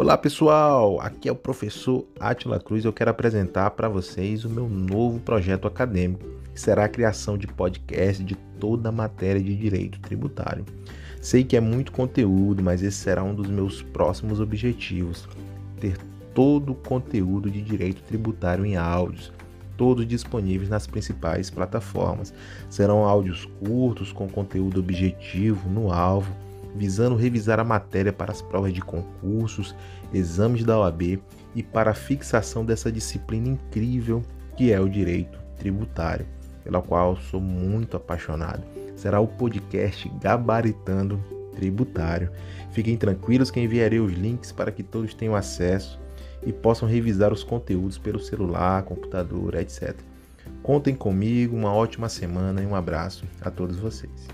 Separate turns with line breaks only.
Olá pessoal, aqui é o professor Atila Cruz. Eu quero apresentar para vocês o meu novo projeto acadêmico, que será a criação de podcast de toda a matéria de direito tributário. Sei que é muito conteúdo, mas esse será um dos meus próximos objetivos: ter todo o conteúdo de direito tributário em áudios, todos disponíveis nas principais plataformas. Serão áudios curtos com conteúdo objetivo no alvo visando revisar a matéria para as provas de concursos, exames da OAB e para a fixação dessa disciplina incrível que é o direito tributário, pela qual sou muito apaixonado. Será o podcast Gabaritando Tributário. Fiquem tranquilos que enviarei os links para que todos tenham acesso e possam revisar os conteúdos pelo celular, computador, etc. Contem comigo, uma ótima semana e um abraço a todos vocês.